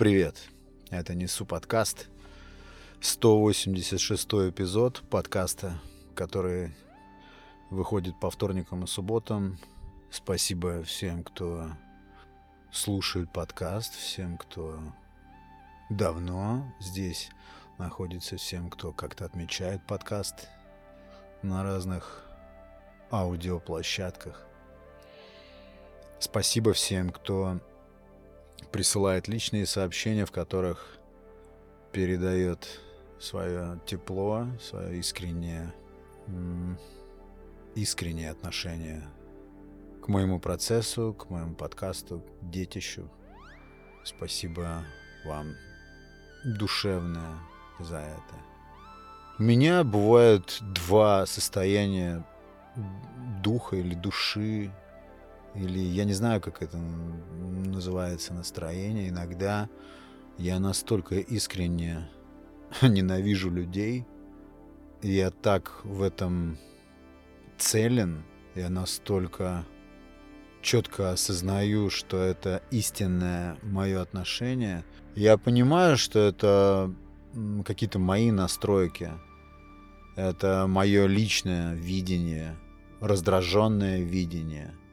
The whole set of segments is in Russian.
Привет, это Несу подкаст, 186 эпизод подкаста, который выходит по вторникам и субботам. Спасибо всем, кто слушает подкаст, всем, кто давно здесь находится, всем, кто как-то отмечает подкаст на разных аудиоплощадках. Спасибо всем, кто присылает личные сообщения, в которых передает свое тепло, свое искреннее, искреннее отношение к моему процессу, к моему подкасту, к детищу. Спасибо вам душевное за это. У меня бывают два состояния духа или души или я не знаю, как это называется настроение. Иногда я настолько искренне ненавижу людей, я так в этом целен, я настолько четко осознаю, что это истинное мое отношение. Я понимаю, что это какие-то мои настройки. Это мое личное видение, раздраженное видение –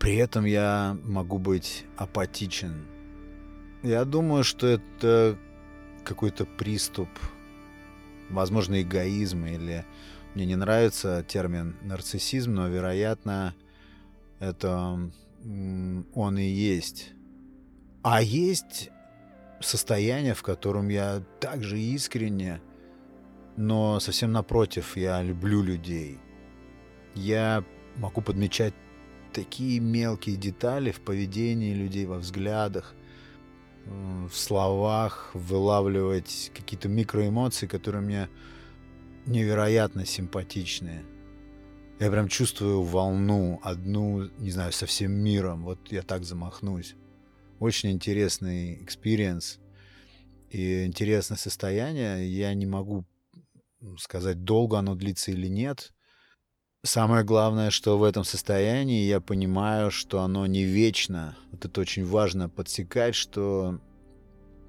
при этом я могу быть апатичен. Я думаю, что это какой-то приступ, возможно, эгоизм или мне не нравится термин нарциссизм, но, вероятно, это он и есть. А есть состояние, в котором я также искренне, но совсем напротив, я люблю людей. Я могу подмечать такие мелкие детали в поведении людей, во взглядах, в словах, вылавливать какие-то микроэмоции, которые мне невероятно симпатичные. Я прям чувствую волну, одну, не знаю, со всем миром. Вот я так замахнусь. Очень интересный experience и интересное состояние. Я не могу сказать, долго оно длится или нет. Самое главное, что в этом состоянии я понимаю, что оно не вечно. Вот это очень важно подсекать, что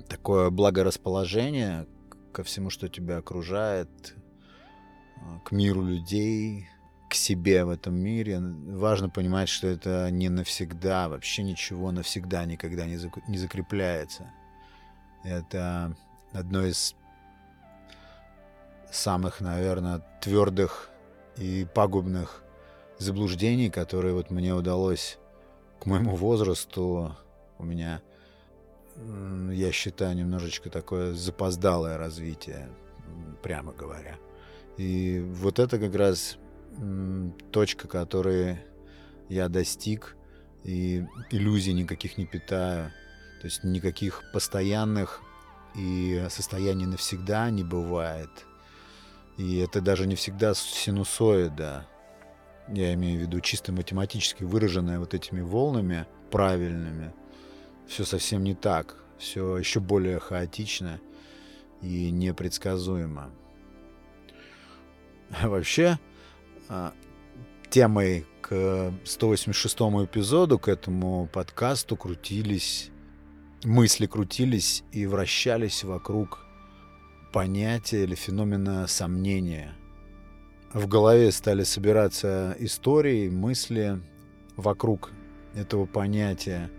такое благорасположение ко всему, что тебя окружает, а, к миру людей, к себе в этом мире. Важно понимать, что это не навсегда, вообще ничего навсегда никогда не, не закрепляется. Это одно из самых, наверное, твердых и пагубных заблуждений, которые вот мне удалось к моему возрасту, у меня, я считаю, немножечко такое запоздалое развитие, прямо говоря. И вот это как раз точка, которой я достиг, и иллюзий никаких не питаю. То есть никаких постоянных и состояний навсегда не бывает – и это даже не всегда синусоида. Я имею в виду чисто математически выраженное вот этими волнами правильными. Все совсем не так. Все еще более хаотично и непредсказуемо. Вообще, а, темой к 186 эпизоду, к этому подкасту крутились, мысли крутились и вращались вокруг понятия или феномена сомнения. В голове стали собираться истории, мысли вокруг этого понятия.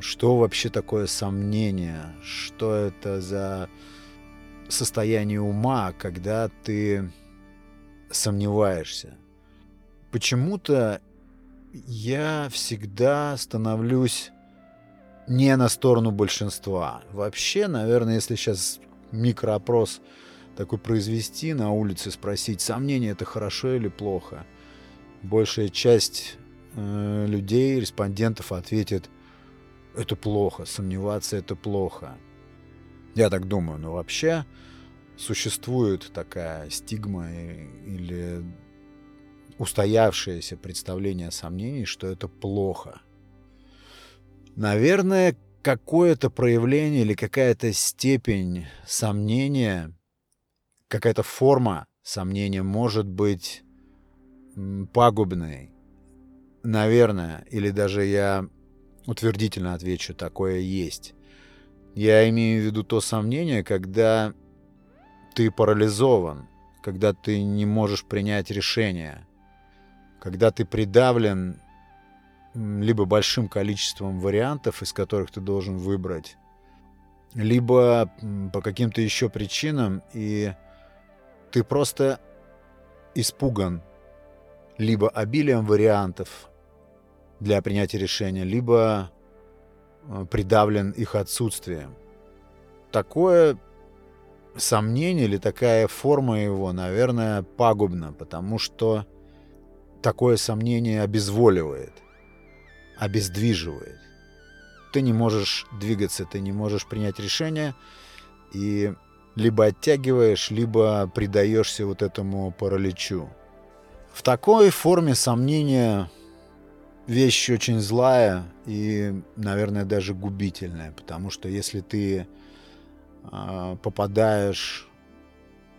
Что вообще такое сомнение? Что это за состояние ума, когда ты сомневаешься? Почему-то я всегда становлюсь не на сторону большинства. Вообще, наверное, если сейчас микроопрос такой произвести на улице, спросить, сомнение это хорошо или плохо. Большая часть э, людей, респондентов ответит, это плохо, сомневаться это плохо. Я так думаю, но вообще существует такая стигма или устоявшееся представление о сомнении, что это плохо. Наверное, какое-то проявление или какая-то степень сомнения, какая-то форма сомнения может быть пагубной. Наверное, или даже я утвердительно отвечу, такое есть. Я имею в виду то сомнение, когда ты парализован, когда ты не можешь принять решение, когда ты придавлен либо большим количеством вариантов, из которых ты должен выбрать, либо по каким-то еще причинам, и ты просто испуган либо обилием вариантов для принятия решения, либо э, придавлен их отсутствием. Такое сомнение или такая форма его, наверное, пагубна, потому что такое сомнение обезволивает, обездвиживает. Ты не можешь двигаться, ты не можешь принять решение, и либо оттягиваешь, либо предаешься вот этому параличу. В такой форме сомнения вещь очень злая и, наверное, даже губительная, потому что если ты э, попадаешь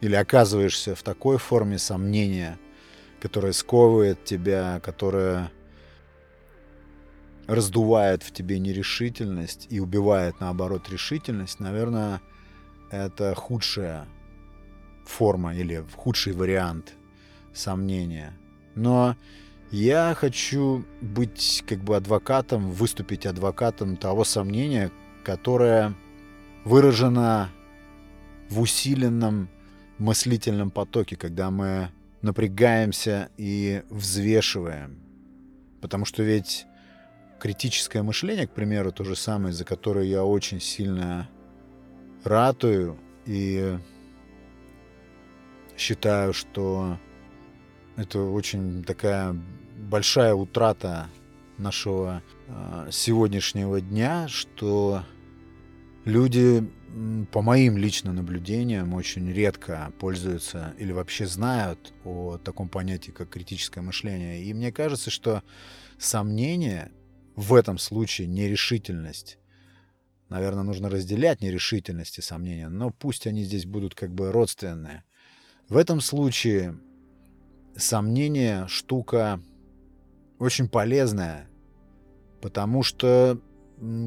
или оказываешься в такой форме сомнения, которая сковывает тебя, которая раздувает в тебе нерешительность и убивает, наоборот, решительность, наверное, это худшая форма или худший вариант сомнения. Но я хочу быть как бы адвокатом, выступить адвокатом того сомнения, которое выражено в усиленном мыслительном потоке, когда мы напрягаемся и взвешиваем. Потому что ведь критическое мышление, к примеру, то же самое, за которое я очень сильно ратую и считаю, что это очень такая большая утрата нашего э, сегодняшнего дня, что люди, по моим личным наблюдениям, очень редко пользуются или вообще знают о таком понятии, как критическое мышление. И мне кажется, что сомнение в этом случае нерешительность Наверное, нужно разделять нерешительность и сомнения, но пусть они здесь будут как бы родственные. В этом случае сомнение штука очень полезная, потому что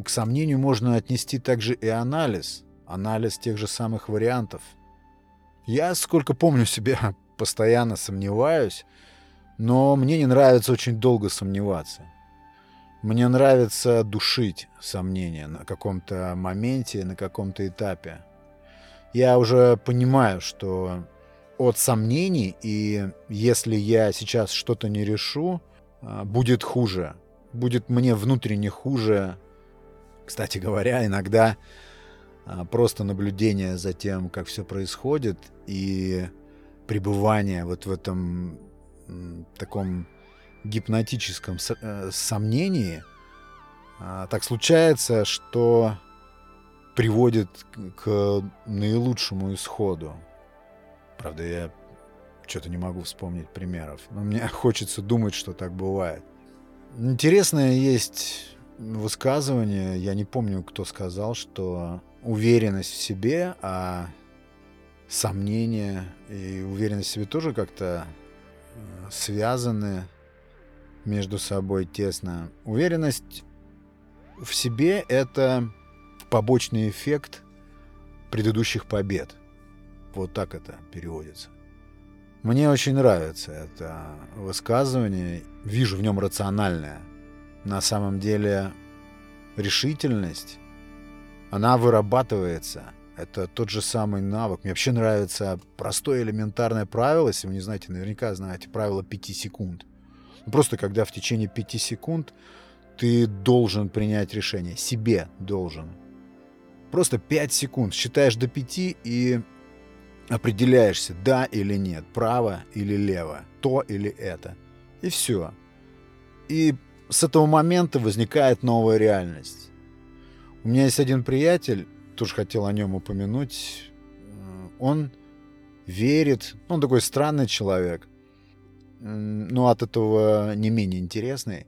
к сомнению можно отнести также и анализ, анализ тех же самых вариантов. Я, сколько помню себя, постоянно сомневаюсь, но мне не нравится очень долго сомневаться. Мне нравится душить сомнения на каком-то моменте, на каком-то этапе. Я уже понимаю, что от сомнений, и если я сейчас что-то не решу, а, будет хуже. Будет мне внутренне хуже. Кстати говоря, иногда а, просто наблюдение за тем, как все происходит, и пребывание вот в этом таком гипнотическом э, сомнении а, так случается, что приводит к наилучшему исходу. Правда, я что-то не могу вспомнить примеров, но мне хочется думать, что так бывает. Интересное есть высказывание, я не помню, кто сказал, что уверенность в себе, а сомнения и уверенность в себе тоже как-то э, связаны между собой тесно. Уверенность в себе — это побочный эффект предыдущих побед. Вот так это переводится. Мне очень нравится это высказывание. Вижу в нем рациональное. На самом деле решительность, она вырабатывается. Это тот же самый навык. Мне вообще нравится простое элементарное правило, если вы не знаете, наверняка знаете, правило 5 секунд. Просто когда в течение 5 секунд ты должен принять решение. Себе должен. Просто 5 секунд. Считаешь до 5 и определяешься, да или нет, право или лево, то или это. И все. И с этого момента возникает новая реальность. У меня есть один приятель, тоже хотел о нем упомянуть. Он верит, он такой странный человек но от этого не менее интересный,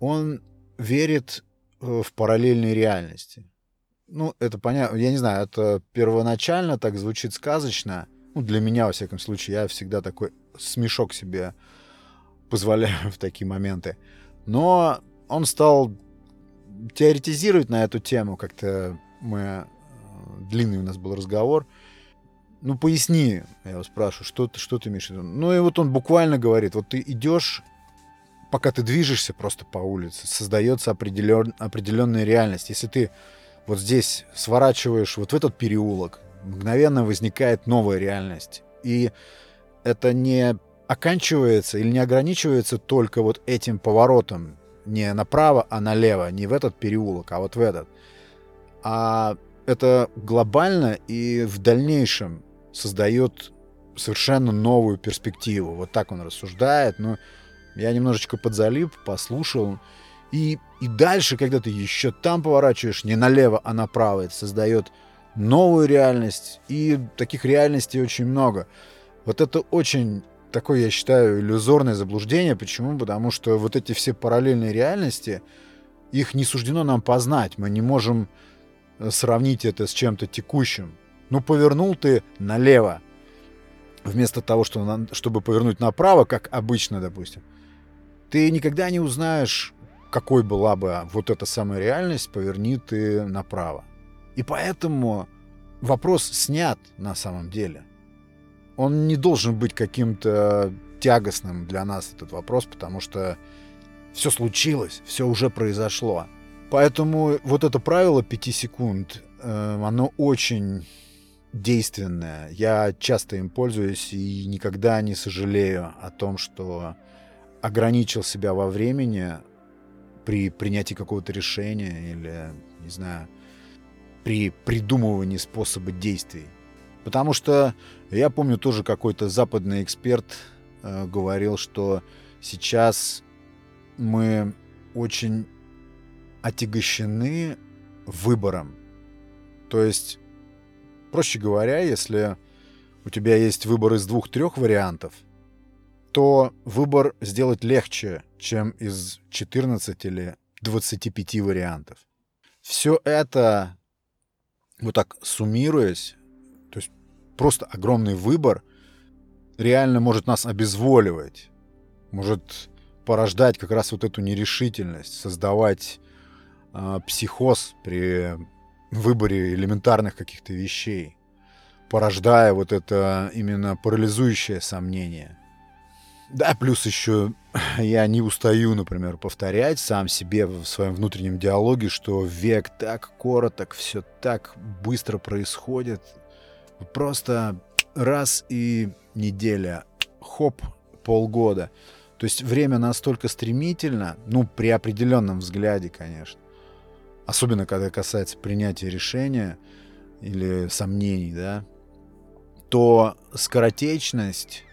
он верит э, в параллельные реальности. Ну, это понятно, я не знаю, это первоначально так звучит сказочно. Ну, для меня, во всяком случае, я всегда такой смешок себе позволяю в такие моменты. Но он стал теоретизировать на эту тему, как-то мы... Э, длинный у нас был разговор. Ну, поясни, я его спрашиваю, что ты, что ты имеешь в виду? Ну, и вот он буквально говорит, вот ты идешь, пока ты движешься просто по улице, создается определен, определенная реальность. Если ты вот здесь сворачиваешь вот в этот переулок, мгновенно возникает новая реальность. И это не оканчивается или не ограничивается только вот этим поворотом, не направо, а налево, не в этот переулок, а вот в этот. А это глобально и в дальнейшем создает совершенно новую перспективу. Вот так он рассуждает. Но я немножечко подзалип, послушал. И, и дальше, когда ты еще там поворачиваешь не налево, а направо, это создает новую реальность. И таких реальностей очень много. Вот это очень такое, я считаю, иллюзорное заблуждение. Почему? Потому что вот эти все параллельные реальности, их не суждено нам познать. Мы не можем э, сравнить это с чем-то текущим. Ну, повернул ты налево, вместо того, чтобы повернуть направо, как обычно, допустим. Ты никогда не узнаешь, какой была бы вот эта самая реальность, поверни ты направо. И поэтому вопрос снят на самом деле – он не должен быть каким-то тягостным для нас, этот вопрос, потому что все случилось, все уже произошло. Поэтому вот это правило 5 секунд, э, оно очень действенное. Я часто им пользуюсь и никогда не сожалею о том, что ограничил себя во времени при принятии какого-то решения или, не знаю, при придумывании способа действий. Потому что я помню тоже какой-то западный эксперт э, говорил, что сейчас мы очень отягощены выбором. То есть, проще говоря, если у тебя есть выбор из двух-трех вариантов, то выбор сделать легче, чем из 14 или 25 вариантов. Все это, вот так суммируясь, просто огромный выбор реально может нас обезволивать, может порождать как раз вот эту нерешительность, создавать э, психоз при выборе элементарных каких-то вещей, порождая вот это именно парализующее сомнение. Да, плюс еще я не устаю, например, повторять сам себе в своем внутреннем диалоге, что век так короток, все так быстро происходит, Просто раз и неделя, хоп, полгода. То есть время настолько стремительно, ну, при определенном взгляде, конечно. Особенно, когда касается принятия решения или сомнений, да, то скоротечность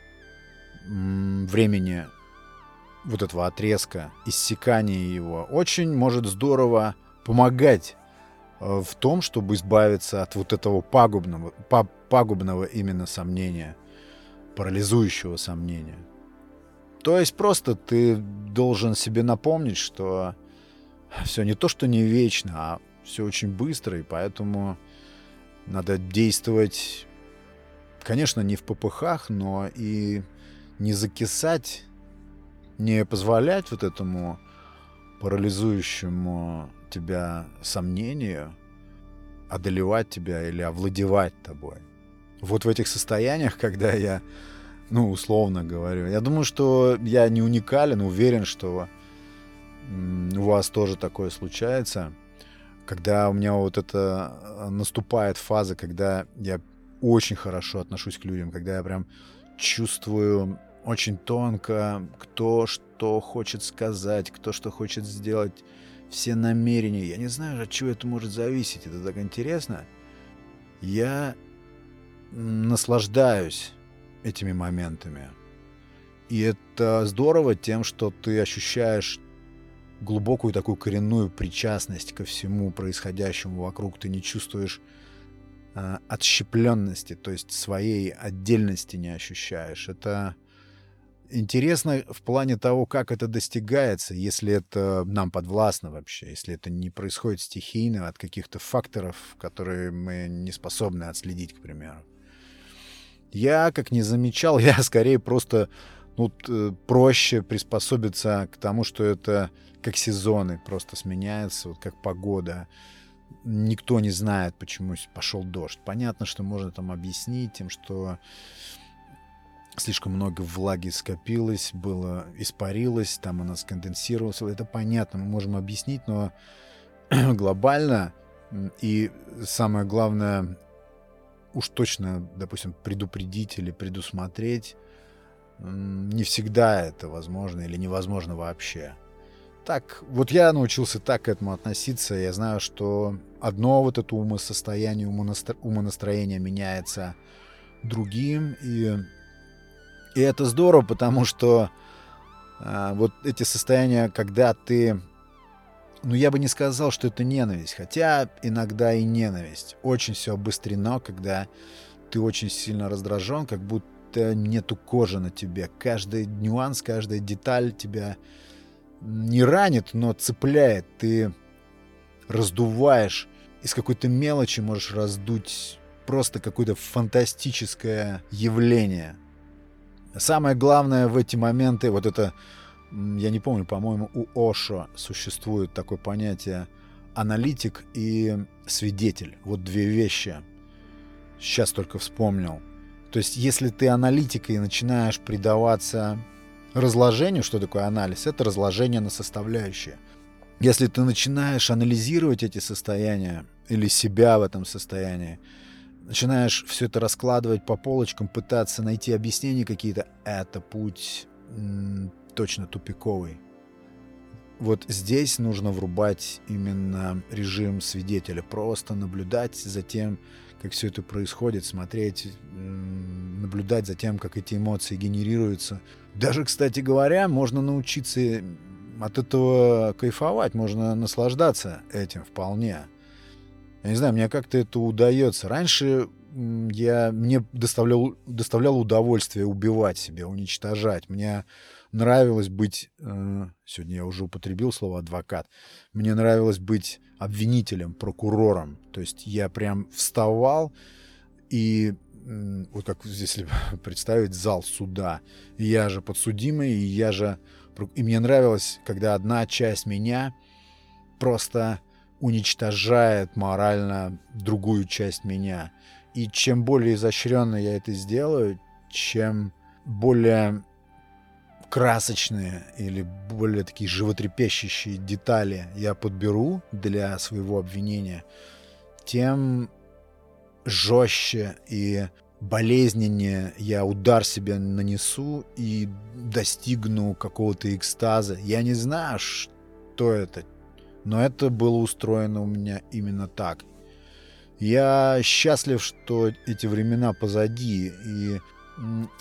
времени вот этого отрезка, иссякания его, очень может здорово помогать Э, в том, чтобы избавиться от вот этого пагубного, пагубного именно сомнения, парализующего сомнения. То есть просто ты должен себе напомнить, что все не то, что не вечно, а все очень быстро, и поэтому надо действовать, конечно, не в попыхах, но и не закисать, не позволять вот этому парализующему тебя сомнению, одолевать тебя или овладевать тобой. Вот в этих состояниях, когда я, ну, условно говорю, я думаю, что я не уникален, уверен, что у вас тоже такое случается, когда у меня вот это э, наступает фаза, когда я очень хорошо отношусь к людям, когда я прям чувствую очень тонко, кто что хочет сказать, кто что хочет сделать, все намерения. Я не знаю, от чего это может зависеть. Это так интересно. Я наслаждаюсь этими моментами. И это здорово тем, что ты ощущаешь глубокую такую коренную причастность ко всему происходящему вокруг. Ты не чувствуешь э, отщепленности, то есть своей отдельности не ощущаешь. Это Интересно в плане того, как это достигается, если это нам подвластно вообще, если это не происходит стихийно от каких-то факторов, которые мы не способны отследить, к примеру. Я, как не замечал, я скорее просто ну, проще приспособиться к тому, что это как сезоны просто сменяются, вот как погода. никто не знает, почему пошел дождь. Понятно, что можно там объяснить тем, что слишком много влаги скопилось, было испарилось, там она сконденсировалась. Это понятно, мы можем объяснить, но глобально и самое главное, уж точно, допустим, предупредить или предусмотреть, не всегда это возможно или невозможно вообще. Так, вот я научился так к этому относиться. Я знаю, что одно вот это умосостояние, умонастроение меняется другим. И, и это здорово, потому что а, вот эти состояния, когда ты... Ну, я бы не сказал, что это ненависть, хотя иногда и ненависть. Очень все обострено, когда ты очень сильно раздражен, как будто нету кожи на тебе. Каждый нюанс, каждая деталь тебя не ранит, но цепляет. Ты раздуваешь из какой-то мелочи можешь раздуть просто какое-то фантастическое явление. Самое главное в эти моменты, вот это, я не помню, по-моему, у Ошо существует такое понятие аналитик и свидетель. Вот две вещи. Сейчас только вспомнил. То есть, если ты аналитикой начинаешь предаваться разложению, что такое анализ? Это разложение на составляющие. Если ты начинаешь анализировать эти состояния или себя в этом состоянии, начинаешь все это раскладывать по полочкам, пытаться найти объяснения какие-то, это путь м, точно тупиковый. Вот здесь нужно врубать именно режим свидетеля, просто наблюдать за тем, как все это происходит, смотреть, наблюдать за тем, как эти эмоции генерируются. Даже, кстати говоря, можно научиться от этого кайфовать, можно наслаждаться этим вполне. Я не знаю, мне как-то это удается. Раньше я, мне доставлял, доставляло удовольствие убивать себя, уничтожать. Мне нравилось быть... Э, сегодня я уже употребил слово «адвокат». Мне нравилось быть обвинителем, прокурором. То есть я прям вставал и вот как здесь представить зал суда. Я же подсудимый, и я же... И мне нравилось, когда одна часть меня просто уничтожает морально другую часть меня. И чем более изощренно я это сделаю, чем более красочные или более такие животрепещущие детали я подберу для своего обвинения, тем жестче и болезненнее я удар себе нанесу и достигну какого-то экстаза. Я не знаю, что это, но это было устроено у меня именно так. Я счастлив, что эти времена позади. И,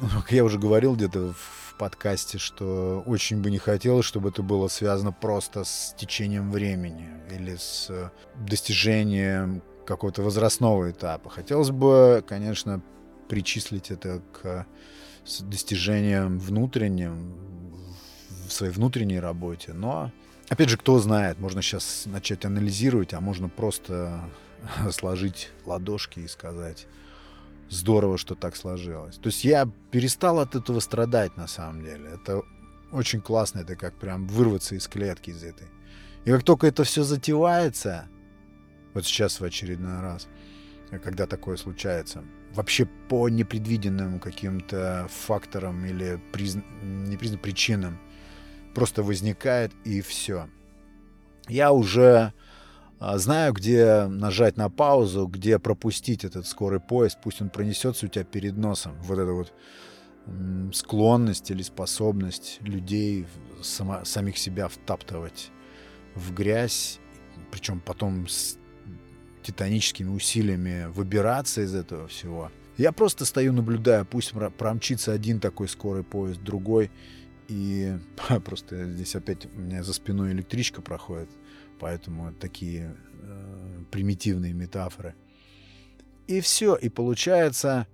как я уже говорил где-то в подкасте, что очень бы не хотелось, чтобы это было связано просто с течением времени или с достижением какого-то возрастного этапа. Хотелось бы, конечно, причислить это к достижениям внутренним, в своей внутренней работе, но Опять же, кто знает, можно сейчас начать анализировать, а можно просто сложить ладошки и сказать, здорово, что так сложилось. То есть я перестал от этого страдать на самом деле. Это очень классно, это как прям вырваться из клетки из этой. И как только это все затевается, вот сейчас в очередной раз, когда такое случается, вообще по непредвиденным каким-то факторам или призна... не призна... причинам просто возникает и все. Я уже а, знаю, где нажать на паузу, где пропустить этот скорый поезд, пусть он пронесется у тебя перед носом. Вот эта вот склонность или способность людей сама, самих себя втаптывать в грязь, причем потом титаническими усилиями выбираться из этого всего. Я просто стою, наблюдаю, пусть промчится один такой скорый поезд, другой, и просто здесь опять у меня за спиной электричка проходит, поэтому такие э, примитивные метафоры. И все, и получается,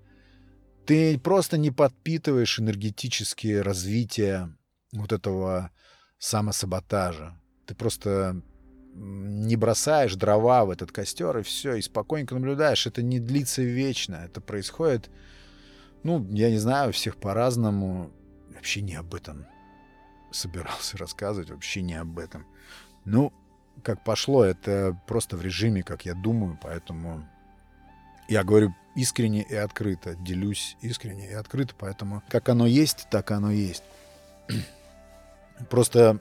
ты просто не подпитываешь энергетические развитие вот этого самосаботажа. Ты просто не бросаешь дрова в этот костер, и все, и спокойненько наблюдаешь. Это не длится вечно. Это происходит, ну, я не знаю, у всех по-разному. Вообще не об этом собирался рассказывать, вообще не об этом. Ну, как пошло, это просто в режиме, как я думаю, поэтому я говорю искренне и открыто, делюсь искренне и открыто, поэтому как оно есть, так оно есть. Просто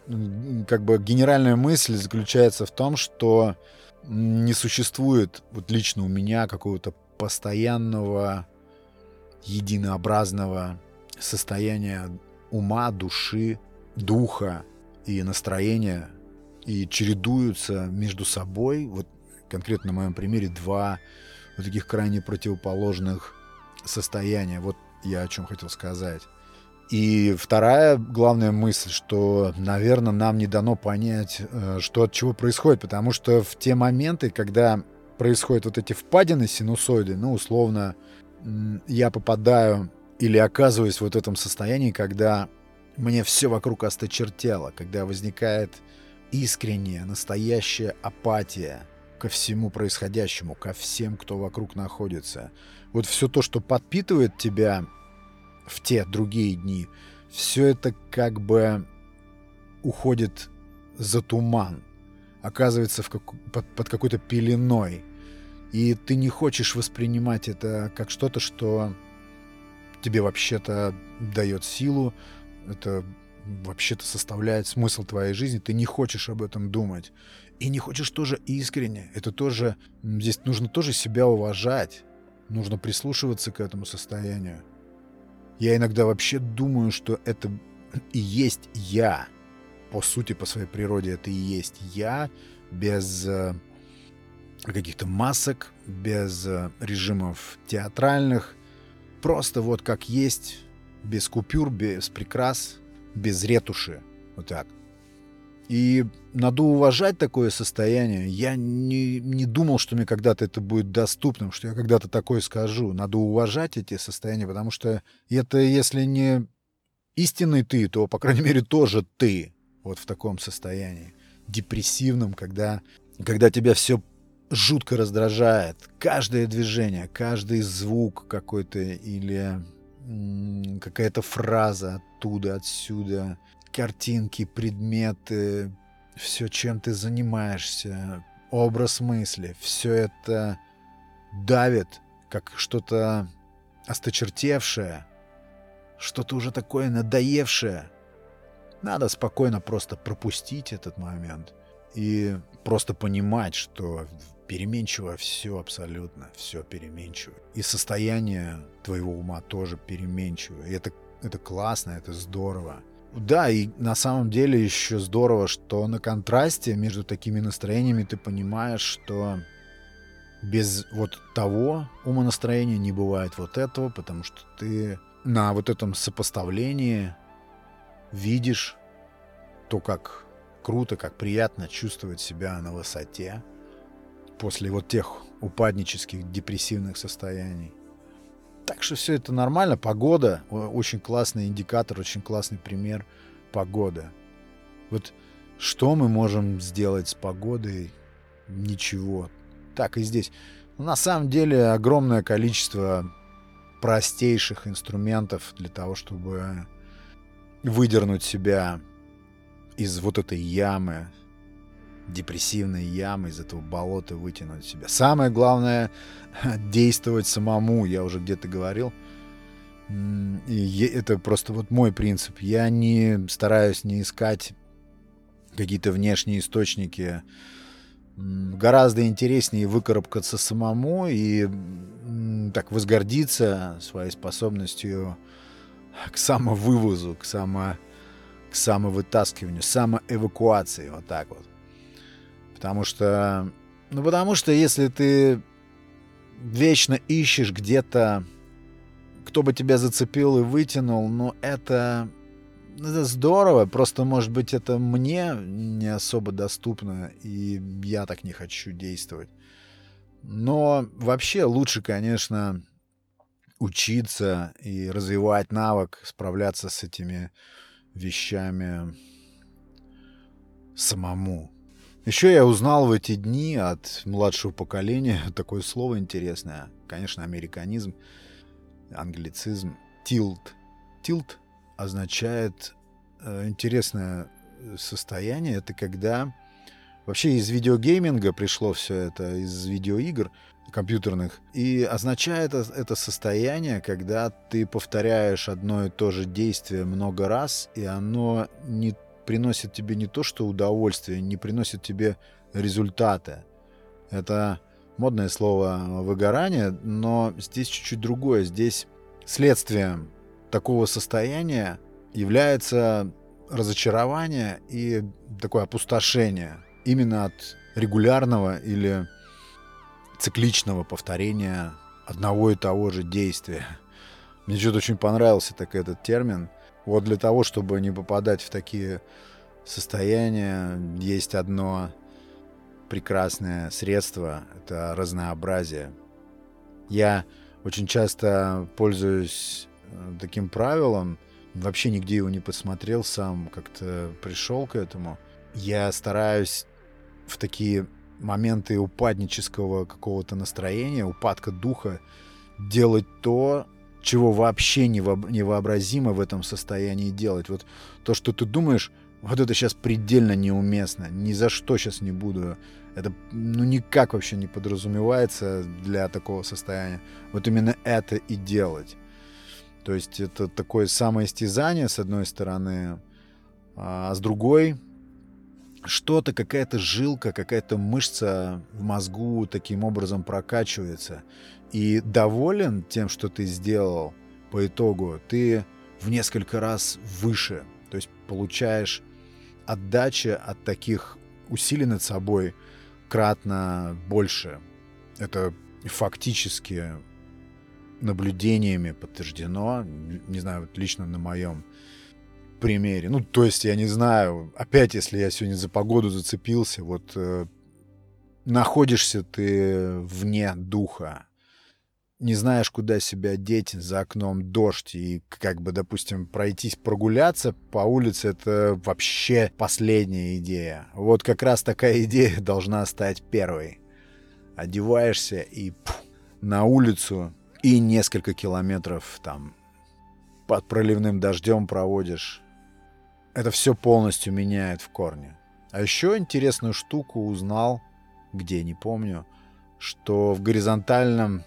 как бы генеральная мысль заключается в том, что не существует вот лично у меня какого-то постоянного единообразного состояния ума, души, духа и настроения и чередуются между собой, вот конкретно на моем примере, два вот таких крайне противоположных состояния. Вот я о чем хотел сказать. И вторая главная мысль, что, наверное, нам не дано понять, э, что от чего происходит, потому что в те моменты, когда происходят вот эти впадины синусоиды, ну, условно, я попадаю или оказываюсь вот в этом состоянии, когда мне все вокруг осточертело, когда возникает искренняя, настоящая апатия ко всему происходящему, ко всем, кто вокруг находится. Вот все то, что подпитывает тебя в те другие дни, все это как бы уходит за туман, оказывается в как, под, под какой-то пеленой. И ты не хочешь воспринимать это как что-то, что тебе вообще-то дает силу, это вообще-то составляет смысл твоей жизни, ты не хочешь об этом думать. И не хочешь тоже искренне. Это тоже... Здесь нужно тоже себя уважать. Нужно прислушиваться к этому состоянию. Я иногда вообще думаю, что это и есть я. По сути, по своей природе это и есть я, без э, каких-то масок, без э, режимов театральных. Просто вот как есть, без купюр, без прикрас, без ретуши. Вот так. И надо уважать такое состояние. Я не, не думал, что мне когда-то это будет доступным, что я когда-то такое скажу. Надо уважать эти состояния, потому что это, если не истинный ты, то, по крайней мере, тоже ты вот в таком состоянии. Депрессивном, когда, когда тебя все жутко раздражает. Каждое движение, каждый звук какой-то или какая-то фраза оттуда, отсюда, картинки, предметы, все, чем ты занимаешься, образ мысли, все это давит, как что-то осточертевшее, что-то уже такое надоевшее. Надо спокойно просто пропустить этот момент и просто понимать, что переменчиво все абсолютно, все переменчиво. И состояние твоего ума тоже переменчиво. И это, это классно, это здорово. Да, и на самом деле еще здорово, что на контрасте между такими настроениями ты понимаешь, что без вот того умонастроения не бывает вот этого, потому что ты на вот этом сопоставлении видишь то, как круто, как приятно чувствовать себя на высоте после вот тех упаднических депрессивных состояний. Так что все это нормально. Погода очень классный индикатор, очень классный пример погода. Вот что мы можем сделать с погодой? Ничего. Так и здесь. На самом деле огромное количество простейших инструментов для того, чтобы выдернуть себя из вот этой ямы, депрессивной ямы, из этого болота вытянуть себя. Самое главное — действовать самому, я уже где-то говорил. И это просто вот мой принцип. Я не стараюсь не искать какие-то внешние источники. Гораздо интереснее выкарабкаться самому и так возгордиться своей способностью к самовывозу, к, само, к самовытаскиванию, самоэвакуации, вот так вот. Потому что... Ну, потому что если ты вечно ищешь где-то, кто бы тебя зацепил и вытянул, ну, это... Это здорово, просто, может быть, это мне не особо доступно, и я так не хочу действовать. Но вообще лучше, конечно, учиться и развивать навык, справляться с этими вещами самому. Еще я узнал в эти дни от младшего поколения такое слово интересное. Конечно, американизм, англицизм. Тилт. Тилт означает э, интересное состояние. Это когда Вообще из видеогейминга пришло все это, из видеоигр компьютерных. И означает это состояние, когда ты повторяешь одно и то же действие много раз, и оно не приносит тебе не то что удовольствие, не приносит тебе результата. Это модное слово выгорание, но здесь чуть-чуть другое. Здесь следствием такого состояния является разочарование и такое опустошение именно от регулярного или цикличного повторения одного и того же действия. Мне что-то очень понравился так этот термин. Вот для того, чтобы не попадать в такие состояния, есть одно прекрасное средство — это разнообразие. Я очень часто пользуюсь э, таким правилом, вообще нигде его не посмотрел сам, как-то пришел к этому. Я стараюсь в такие моменты упаднического какого-то настроения, упадка духа, делать то, чего вообще невообразимо в этом состоянии делать. Вот то, что ты думаешь, вот это сейчас предельно неуместно, ни за что сейчас не буду. Это ну никак вообще не подразумевается для такого состояния. Вот именно это и делать. То есть это такое самоистязание, с одной стороны, а с другой что-то, какая-то жилка, какая-то мышца в мозгу таким образом прокачивается. И доволен тем, что ты сделал по итогу, ты в несколько раз выше. То есть получаешь отдача от таких усилий над собой кратно больше. Это фактически наблюдениями подтверждено, не знаю, лично на моем примере. Ну, то есть, я не знаю, опять, если я сегодня за погоду зацепился, вот э, находишься ты вне духа, не знаешь, куда себя деть, за окном дождь, и как бы, допустим, пройтись, прогуляться по улице, это вообще последняя идея. Вот как раз такая идея должна стать первой. Одеваешься и пфф, на улицу, и несколько километров там под проливным дождем проводишь это все полностью меняет в корне. А еще интересную штуку узнал, где, не помню, что в горизонтальном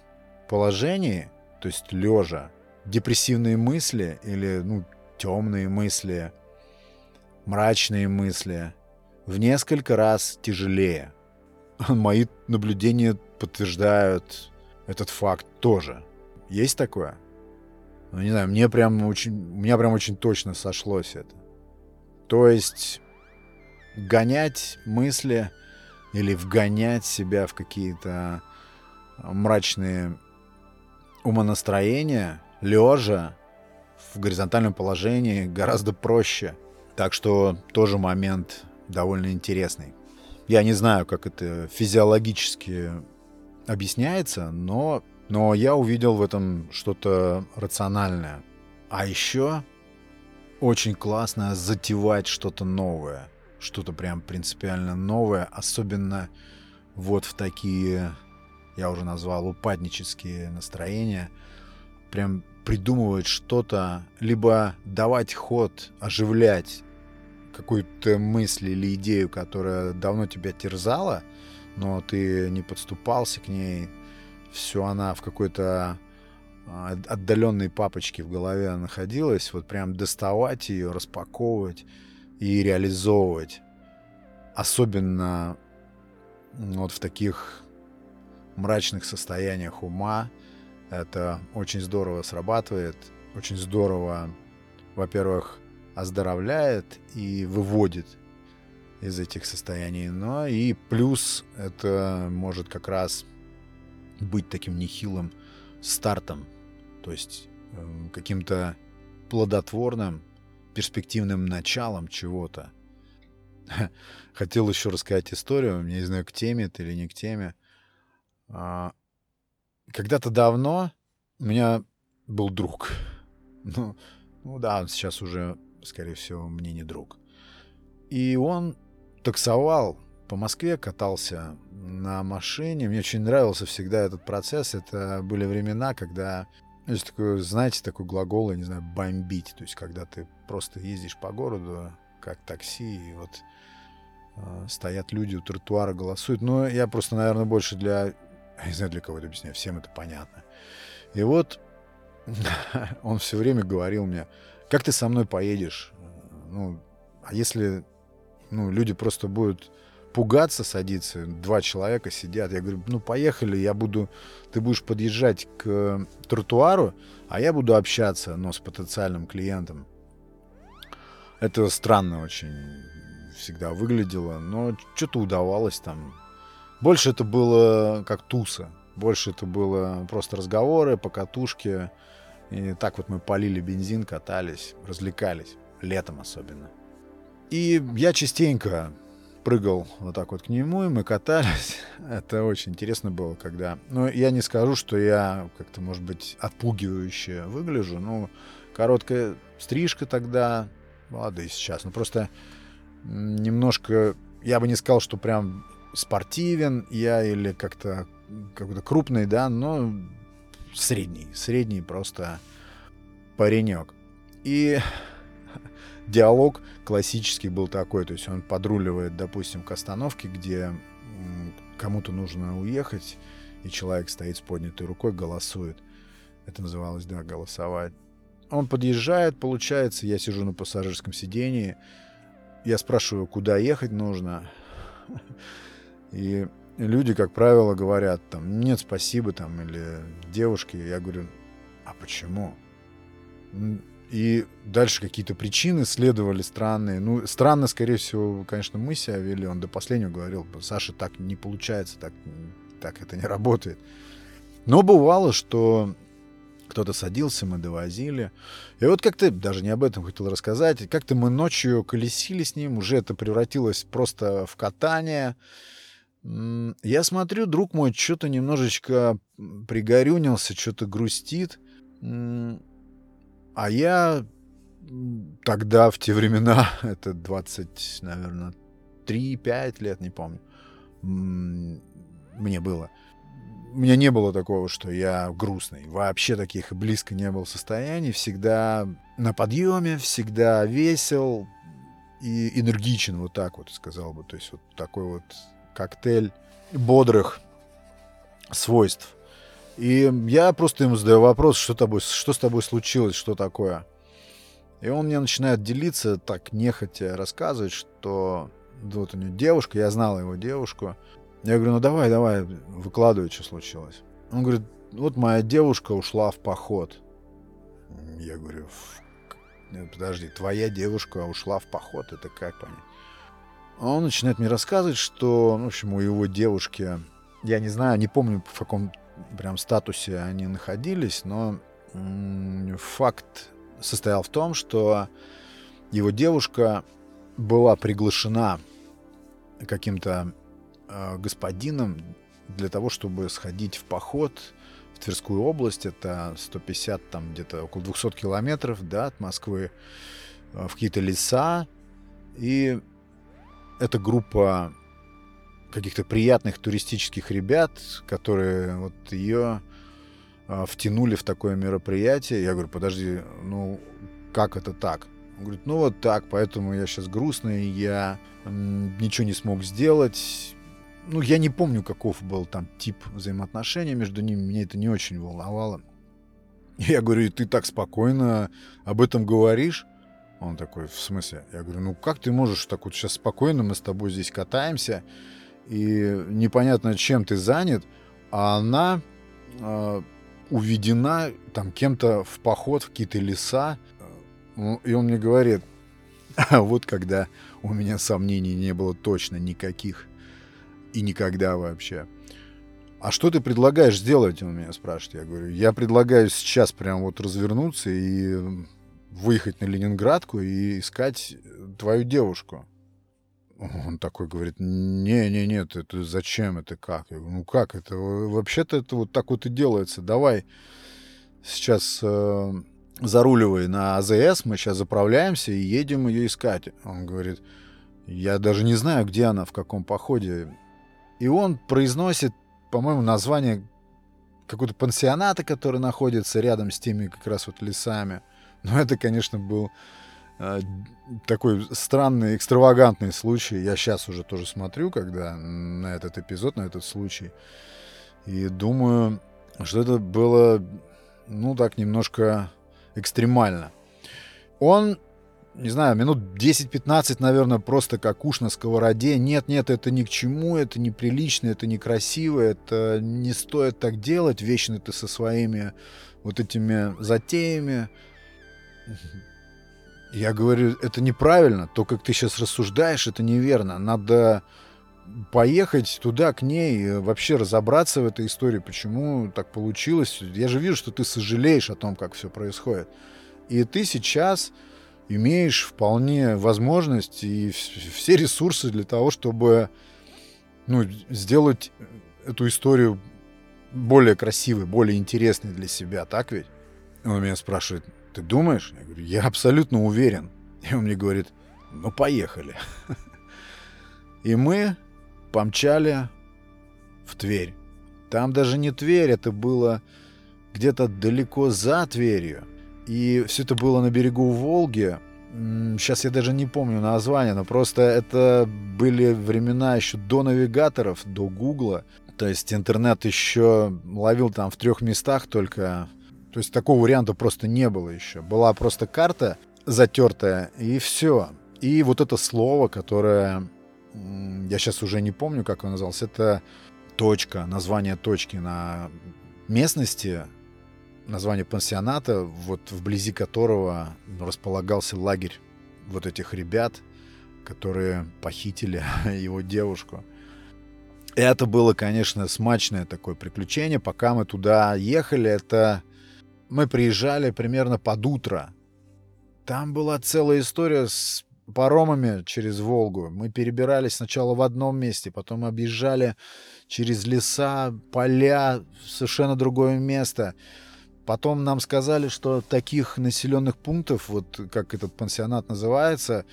положении, то есть лежа, депрессивные мысли или ну, темные мысли, мрачные мысли в несколько раз тяжелее. Мои наблюдения подтверждают этот факт тоже. Есть такое? Ну, не знаю, мне прям очень, у меня прям очень точно сошлось это. То есть гонять мысли или вгонять себя в какие-то мрачные умонастроения, лежа в горизонтальном положении гораздо проще. Так что тоже момент довольно интересный. Я не знаю, как это физиологически объясняется, но, но я увидел в этом что-то рациональное. А еще очень классно затевать что-то новое. Что-то прям принципиально новое. Особенно вот в такие, я уже назвал, упаднические настроения. Прям придумывать что-то, либо давать ход, оживлять какую-то мысль или идею, которая давно тебя терзала, но ты не подступался к ней, все она в какой-то отдаленной папочке в голове находилась, вот прям доставать ее, распаковывать и реализовывать. Особенно вот в таких мрачных состояниях ума. Это очень здорово срабатывает, очень здорово, во-первых, оздоровляет и выводит из этих состояний, но и плюс это может как раз быть таким нехилым стартом то есть э, каким-то плодотворным, перспективным началом чего-то. Хотел еще рассказать историю, не знаю, к теме это или не к теме. А, когда-то давно у меня был друг. Ну, ну да, он сейчас уже, скорее всего, мне не друг. И он таксовал по Москве, катался на машине. Мне очень нравился всегда этот процесс. Это были времена, когда есть такой, знаете, такой глагол, я не знаю, бомбить. То есть, когда ты просто ездишь по городу, как такси, и вот э, стоят люди у тротуара, голосуют. Но я просто, наверное, больше для... Я не знаю, для кого это объясняю, всем это понятно. И вот он все время говорил мне, как ты со мной поедешь? Ну, а если ну, люди просто будут пугаться садиться, два человека сидят. Я говорю, ну поехали, я буду, ты будешь подъезжать к тротуару, а я буду общаться, но с потенциальным клиентом. Это странно очень всегда выглядело, но что-то удавалось там. Больше это было как туса, больше это было просто разговоры, покатушки. И так вот мы полили бензин, катались, развлекались, летом особенно. И я частенько прыгал вот так вот к нему, и мы катались. Это очень интересно было, когда... Ну, я не скажу, что я как-то, может быть, отпугивающе выгляжу. Ну, короткая стрижка тогда, ладно, и сейчас. Ну, просто немножко... Я бы не сказал, что прям спортивен я или как-то какой-то крупный, да, но средний. Средний просто паренек. И диалог классический был такой, то есть он подруливает, допустим, к остановке, где кому-то нужно уехать, и человек стоит с поднятой рукой, голосует. Это называлось, да, голосовать. Он подъезжает, получается, я сижу на пассажирском сидении, я спрашиваю, куда ехать нужно, и люди, как правило, говорят там, нет, спасибо, там, или девушки, я говорю, а почему? И дальше какие-то причины следовали странные. Ну, странно, скорее всего, конечно, мы себя вели. Он до последнего говорил, Саша, так не получается, так, так это не работает. Но бывало, что кто-то садился, мы довозили. И вот как-то, даже не об этом хотел рассказать, как-то мы ночью колесили с ним, уже это превратилось просто в катание. Я смотрю, друг мой что-то немножечко пригорюнился, что-то грустит. А я тогда, в те времена, это 20, наверное, 3-5 лет, не помню, мне было. У меня не было такого, что я грустный. Вообще таких близко не было состояний. Всегда на подъеме, всегда весел и энергичен, вот так вот сказал бы. То есть вот такой вот коктейль бодрых свойств. И я просто ему задаю вопрос, что, тобой, что с тобой случилось, что такое. И он мне начинает делиться, так нехотя рассказывать, что вот у него девушка, я знал его девушку. Я говорю, ну давай, давай, выкладывай, что случилось. Он говорит, вот моя девушка ушла в поход. Я говорю, подожди, твоя девушка ушла в поход, это как понять? Он начинает мне рассказывать, что, в общем, у его девушки, я не знаю, не помню, в каком прям статусе они находились, но факт состоял в том, что его девушка была приглашена каким-то э, господином для того, чтобы сходить в поход в Тверскую область. Это 150, там где-то около 200 километров да, от Москвы, э, в какие-то леса. И эта группа каких-то приятных туристических ребят, которые вот ее а, втянули в такое мероприятие. Я говорю, подожди, ну как это так? Он говорит, ну вот так, поэтому я сейчас грустный, я ничего не смог сделать. Ну, я не помню, каков был там тип взаимоотношений между ними, меня это не очень волновало. Я говорю, ты так спокойно об этом говоришь? Он такой, в смысле? Я говорю, ну как ты можешь так вот сейчас спокойно, мы с тобой здесь катаемся, и непонятно, чем ты занят, а она э, уведена там кем-то в поход в какие-то леса. И он мне говорит, а вот когда у меня сомнений не было точно никаких и никогда вообще. А что ты предлагаешь сделать, он меня спрашивает. Я говорю, я предлагаю сейчас прям вот развернуться и выехать на Ленинградку и искать твою девушку. Он такой говорит, не-не, нет, это зачем, это как? Я говорю, ну как, это вообще-то это вот так вот и делается. Давай сейчас э, заруливай на АЗС, мы сейчас заправляемся и едем ее искать. Он говорит, я даже не знаю, где она, в каком походе. И он произносит, по-моему, название какого-то пансионата, который находится рядом с теми как раз вот лесами. Но это, конечно, был такой странный, экстравагантный случай. Я сейчас уже тоже смотрю, когда на этот эпизод, на этот случай. И думаю, что это было, ну, так немножко экстремально. Он, не знаю, минут 10-15, наверное, просто как уж на сковороде. Нет, нет, это ни к чему, это неприлично, это некрасиво, это не стоит так делать. Вечно ты со своими вот этими затеями. Я говорю, это неправильно. То, как ты сейчас рассуждаешь, это неверно. Надо поехать туда, к ней, вообще разобраться в этой истории, почему так получилось. Я же вижу, что ты сожалеешь о том, как все происходит. И ты сейчас имеешь вполне возможность и все ресурсы для того, чтобы ну, сделать эту историю более красивой, более интересной для себя, так ведь? Он меня спрашивает, ты думаешь? Я говорю, я абсолютно уверен. И он мне говорит, ну поехали. И мы помчали в Тверь. Там даже не Тверь, это было где-то далеко за Тверью. И все это было на берегу Волги. Сейчас я даже не помню название, но просто это были времена еще до навигаторов, до Гугла. То есть интернет еще ловил там в трех местах только. То есть такого варианта просто не было еще. Была просто карта затертая, и все. И вот это слово, которое я сейчас уже не помню, как он назывался, это точка, название точки на местности, название пансионата, вот вблизи которого располагался лагерь вот этих ребят, которые похитили его девушку. Это было, конечно, смачное такое приключение. Пока мы туда ехали, это мы приезжали примерно под утро. Там была целая история с паромами через Волгу. Мы перебирались сначала в одном месте, потом объезжали через леса, поля, совершенно другое место. Потом нам сказали, что таких населенных пунктов, вот как этот пансионат называется,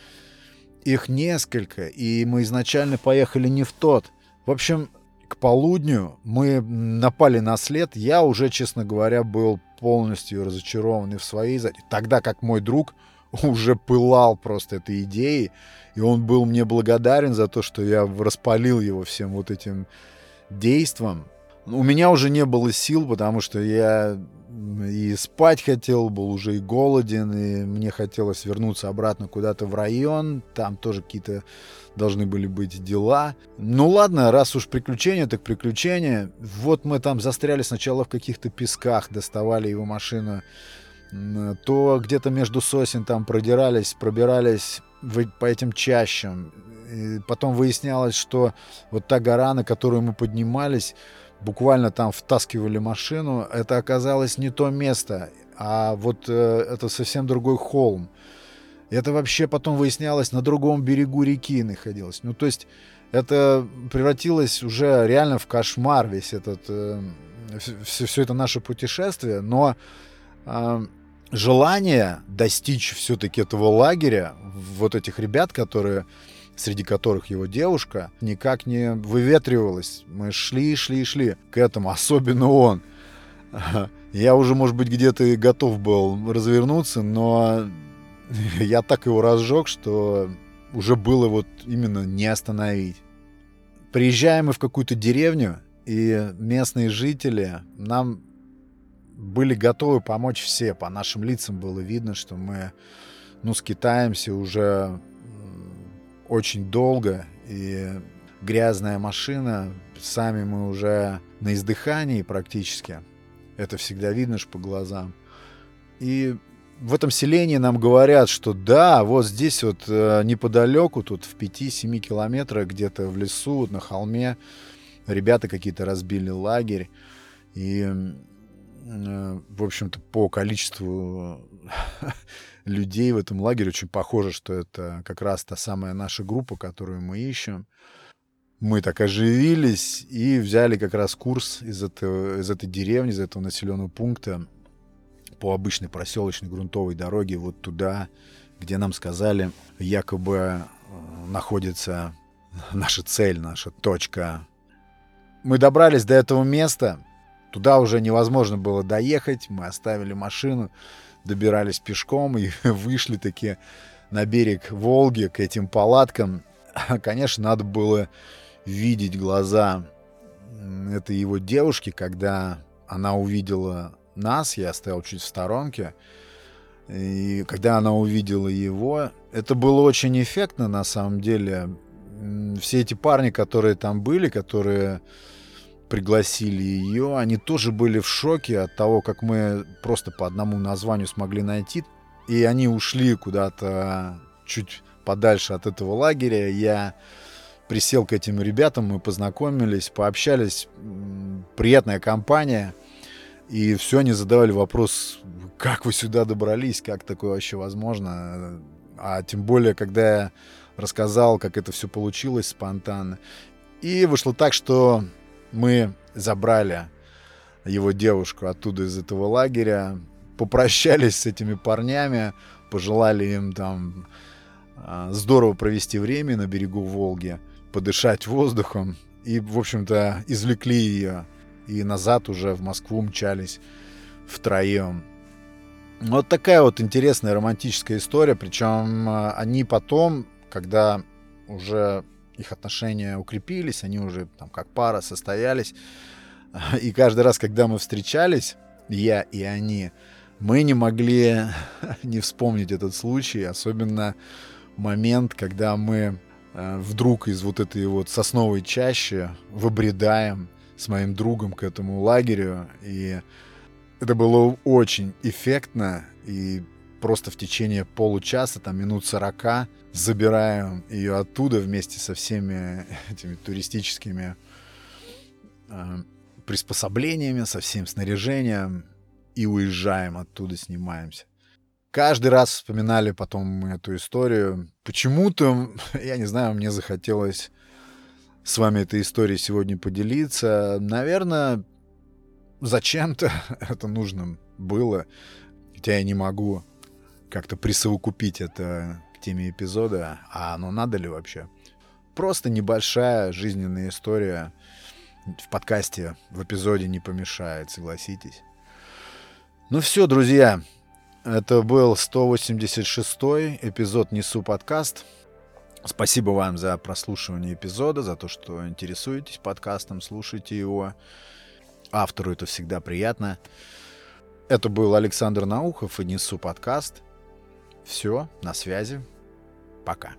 их несколько, и мы изначально поехали не в тот. В общем, к полудню мы напали на след. Я уже, честно говоря, был полностью разочарован и в своей... Тогда как мой друг уже пылал просто этой идеей, и он был мне благодарен за то, что я распалил его всем вот этим действом. У меня уже не было сил, потому что я и спать хотел, был уже и голоден, и мне хотелось вернуться обратно куда-то в район, там тоже какие-то должны были быть дела. Ну ладно, раз уж приключения, так приключения. Вот мы там застряли сначала в каких-то песках, доставали его машину то где-то между сосен там продирались, пробирались по этим чащам. И потом выяснялось, что вот та гора, на которую мы поднимались, буквально там втаскивали машину, это оказалось не то место, а вот э, это совсем другой холм. Это вообще потом выяснялось на другом берегу реки находилось. Ну, то есть это превратилось уже реально в кошмар весь этот, э, все, все это наше путешествие, но э, желание достичь все-таки этого лагеря, вот этих ребят, которые среди которых его девушка, никак не выветривалось. Мы шли, шли, шли к этому, особенно он. Я уже, может быть, где-то и готов был развернуться, но я так его разжег, что уже было вот именно не остановить. Приезжаем мы в какую-то деревню, и местные жители нам были готовы помочь все. По нашим лицам было видно, что мы ну, скитаемся уже очень долго, и грязная машина, сами мы уже на издыхании практически. Это всегда видно ж по глазам. И в этом селении нам говорят, что да, вот здесь вот э, неподалеку, тут в 5-7 километрах где-то в лесу, на холме, ребята какие-то разбили лагерь. И Э, в общем-то, по количеству людей в этом лагере очень похоже, что это как раз та самая наша группа, которую мы ищем. Мы так оживились и взяли как раз курс из, этого, из этой деревни, из этого населенного пункта по обычной проселочной грунтовой дороге вот туда, где нам сказали, якобы э, находится наша цель, наша точка. Мы добрались до этого места, Туда уже невозможно было доехать, мы оставили машину, добирались пешком и вышли такие на берег Волги, к этим палаткам, конечно, надо было видеть глаза этой его девушки, когда она увидела нас, я стоял чуть в сторонке, и когда она увидела его, это было очень эффектно на самом деле. Все эти парни, которые там были, которые пригласили ее, они тоже были в шоке от того, как мы просто по одному названию смогли найти. И они ушли куда-то чуть подальше от этого лагеря. Я присел к этим ребятам, мы познакомились, пообщались. Приятная компания. И все они задавали вопрос, как вы сюда добрались, как такое вообще возможно. А тем более, когда я рассказал, как это все получилось спонтанно. И вышло так, что мы забрали его девушку оттуда из этого лагеря, попрощались с этими парнями, пожелали им там а, здорово провести время на берегу Волги, подышать воздухом и, в общем-то, извлекли ее и назад уже в Москву мчались втроем. Вот такая вот интересная романтическая история, причем а, они потом, когда уже их отношения укрепились, они уже там как пара состоялись, и каждый раз, когда мы встречались, я и они, мы не могли не вспомнить этот случай, особенно момент, когда мы э, вдруг из вот этой вот сосновой чащи выбредаем с моим другом к этому лагерю. И это было очень эффектно. И просто в течение получаса, там минут 40, забираем ее оттуда вместе со всеми этими туристическими э, приспособлениями, со всем снаряжением и уезжаем оттуда, снимаемся. Каждый раз вспоминали потом эту историю. Почему-то, я не знаю, мне захотелось с вами этой историей сегодня поделиться. Наверное, зачем-то это нужно было, хотя я не могу как-то присовокупить это к теме эпизода, а оно надо ли вообще? Просто небольшая жизненная история в подкасте, в эпизоде не помешает, согласитесь. Ну все, друзья, это был 186-й эпизод «Несу подкаст». Спасибо вам за прослушивание эпизода, за то, что интересуетесь подкастом, слушаете его. Автору это всегда приятно. Это был Александр Наухов и Несу подкаст. Все, на связи. Пока.